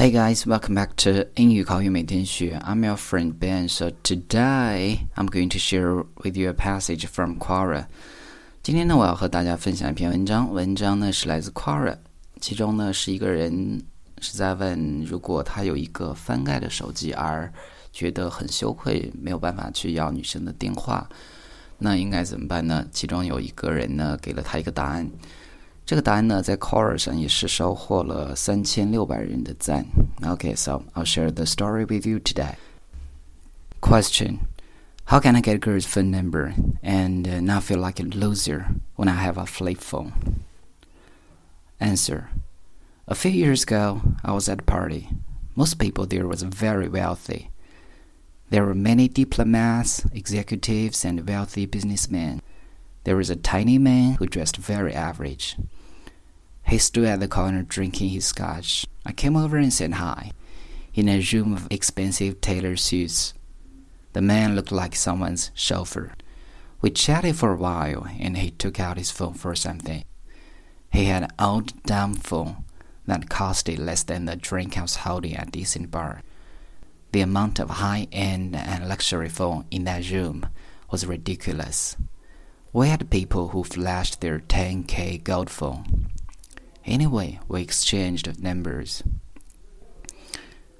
Hey guys, welcome back to 英语口语每天学. I'm your friend Ben. So today I'm going to share with you a passage from Quora. 今天呢，我要和大家分享一篇文章。文章呢是来自 Quora，其中呢是一个人是在问，如果他有一个翻盖的手机，而觉得很羞愧，没有办法去要女生的电话，那应该怎么办呢？其中有一个人呢给了他一个答案。这个答案呢，在 Quora 上也是收获了三千六百人的赞。Okay, so I'll share the story with you today. Question: How can I get a girl's phone number and uh, not feel like a loser when I have a flip phone? Answer: A few years ago, I was at a party. Most people there was very wealthy. There were many diplomats, executives, and wealthy businessmen. There was a tiny man who dressed very average. He stood at the corner drinking his scotch. I came over and said hi. In a room of expensive tailored suits, the man looked like someone's chauffeur. We chatted for a while, and he took out his phone for something. He had an old dumb phone that costed less than the drink I was holding at a decent bar. The amount of high-end and luxury phone in that room was ridiculous. We had people who flashed their 10k gold phone Anyway, we exchanged numbers.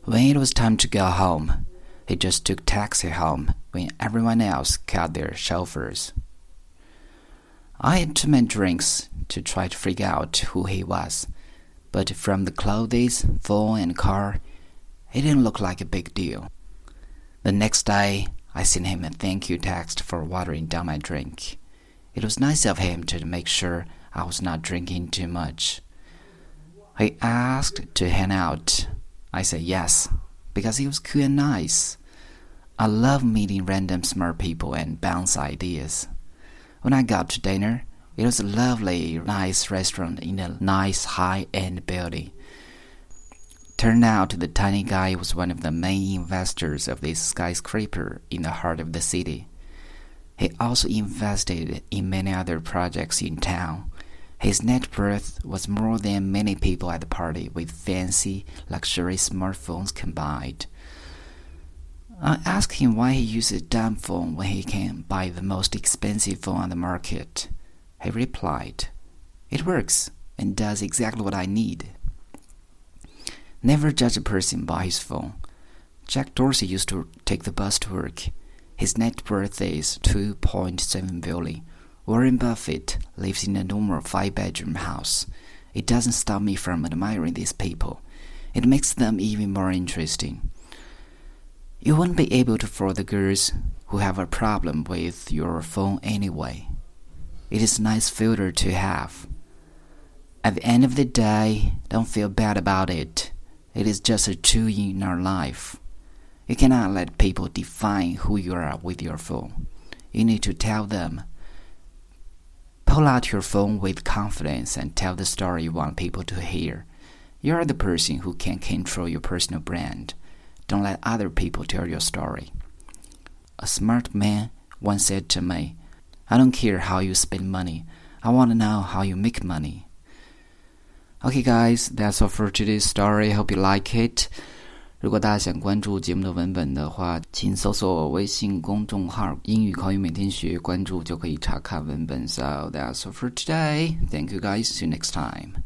When it was time to go home, he just took taxi home when everyone else cut their chauffeurs. I had too many drinks to try to figure out who he was, but from the clothes, phone, and car, it didn't look like a big deal. The next day, I sent him a thank you text for watering down my drink. It was nice of him to make sure I was not drinking too much. He asked to hang out. I said yes, because he was cool and nice. I love meeting random smart people and bounce ideas. When I got to dinner, it was a lovely, nice restaurant in a nice high-end building. Turned out the tiny guy was one of the main investors of this skyscraper in the heart of the city. He also invested in many other projects in town. His net worth was more than many people at the party with fancy, luxury smartphones combined. I asked him why he uses a dumb phone when he can buy the most expensive phone on the market. He replied, It works and does exactly what I need. Never judge a person by his phone. Jack Dorsey used to take the bus to work. His net worth is 2.7 billion. Warren Buffett lives in a normal five bedroom house. It doesn't stop me from admiring these people. It makes them even more interesting. You won't be able to fool the girls who have a problem with your phone anyway. It is a nice filter to have. At the end of the day, don't feel bad about it. It is just a tool in our life. You cannot let people define who you are with your phone. You need to tell them Pull out your phone with confidence and tell the story you want people to hear. You are the person who can control your personal brand. Don't let other people tell your story. A smart man once said to me, I don't care how you spend money. I want to know how you make money. Okay, guys, that's all for today's story. Hope you like it. 如果大家想关注节目的文本的话，请搜索微信公众号“英语口语每天学”，关注就可以查看文本。So that's all for today. Thank you guys. See you next time.